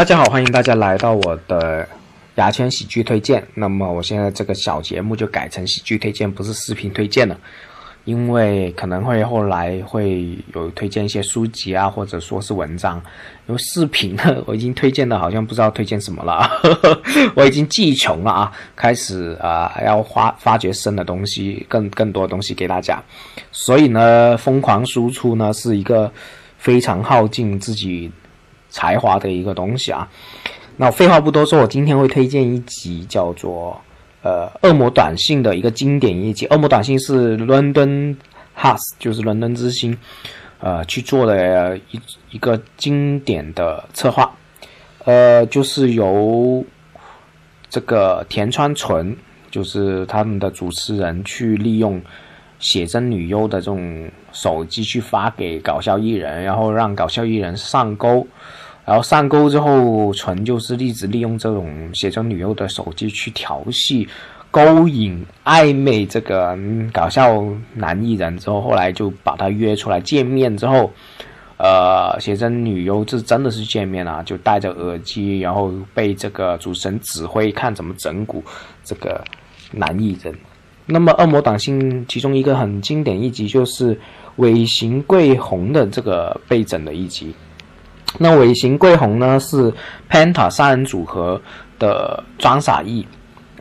大家好，欢迎大家来到我的牙签喜剧推荐。那么我现在这个小节目就改成喜剧推荐，不是视频推荐了，因为可能会后来会有推荐一些书籍啊，或者说是文章。因为视频呢，我已经推荐的好像不知道推荐什么了，我已经记穷了啊，开始啊要发发掘深的东西，更更多东西给大家。所以呢，疯狂输出呢是一个非常耗尽自己。才华的一个东西啊，那废话不多说，我今天会推荐一集叫做呃《恶魔短信》的一个经典一集。《恶魔短信》是伦敦 House，就是伦敦之星，呃去做的一一个经典的策划，呃就是由这个田川纯，就是他们的主持人去利用写真女优的这种手机去发给搞笑艺人，然后让搞笑艺人上钩。然后上钩之后，纯就是一直利用这种写真女优的手机去调戏、勾引、暧昧这个搞笑男艺人。之后后来就把他约出来见面。之后，呃，写真女优这真的是见面了，就戴着耳机，然后被这个主持人指挥看怎么整蛊这个男艺人。那么《恶魔党性》其中一个很经典一集就是尾形桂红的这个被整的一集。那尾形桂红呢是 Penta 三人组合的装傻艺，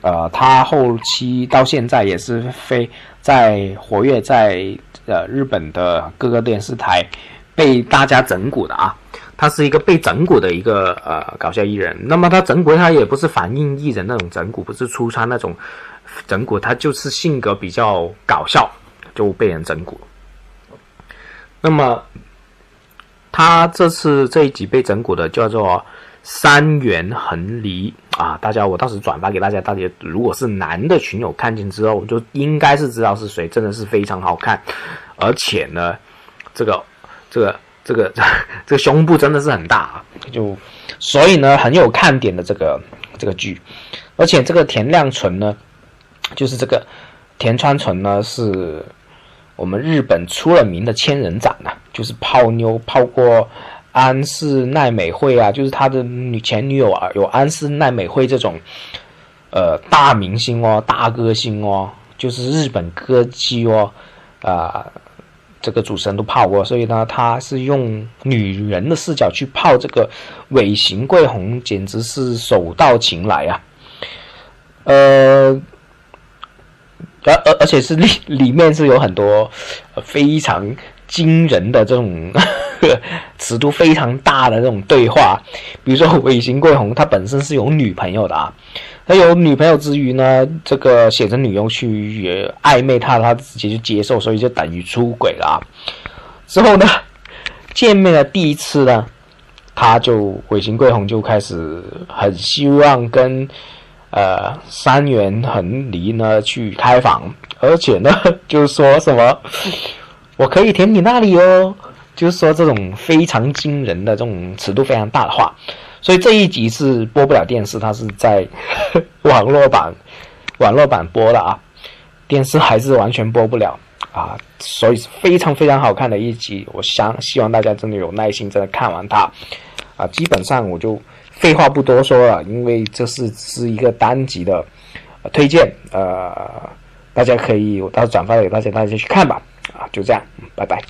呃，他后期到现在也是非在活跃在呃日本的各个电视台被大家整蛊的啊，他是一个被整蛊的一个呃搞笑艺人。那么他整蛊他也不是反映艺人那种整蛊，不是出穿那种整蛊，他就是性格比较搞笑就被人整蛊。那么。他这次这一集被整蛊的叫做三元横离啊！大家，我到时转发给大家。大家如果是男的群友看见之后，就应该是知道是谁，真的是非常好看，而且呢，这个这个这个 这个胸部真的是很大啊！就所以呢，很有看点的这个这个剧，而且这个田亮纯呢，就是这个田川纯呢是。我们日本出了名的千人斩呐，就是泡妞泡过安室奈美惠啊，就是他的女前女友啊，有安室奈美惠这种呃大明星哦，大歌星哦，就是日本歌姬哦，啊，这个主持人都泡过，所以呢，他是用女人的视角去泡这个尾形桂红，简直是手到擒来啊，呃。而而而且是里里面是有很多非常惊人的这种 尺度非常大的这种对话，比如说尾形桂红，他本身是有女朋友的啊，他有女朋友之余呢，这个写着女优去暧昧他，他直接就接受，所以就等于出轨了啊。之后呢，见面的第一次呢，他就尾形桂红就开始很希望跟。呃，三元横离呢去开房，而且呢，就是说什么，我可以填你那里哦，就是说这种非常惊人的这种尺度非常大的话，所以这一集是播不了电视，它是在 网络版网络版播的啊，电视还是完全播不了。啊，所以是非常非常好看的一集，我想希望大家真的有耐心，真的看完它。啊，基本上我就。废话不多说了，因为这是是一个单集的推荐，呃，大家可以我到时候转发给大家，大家去看吧，啊，就这样，拜拜。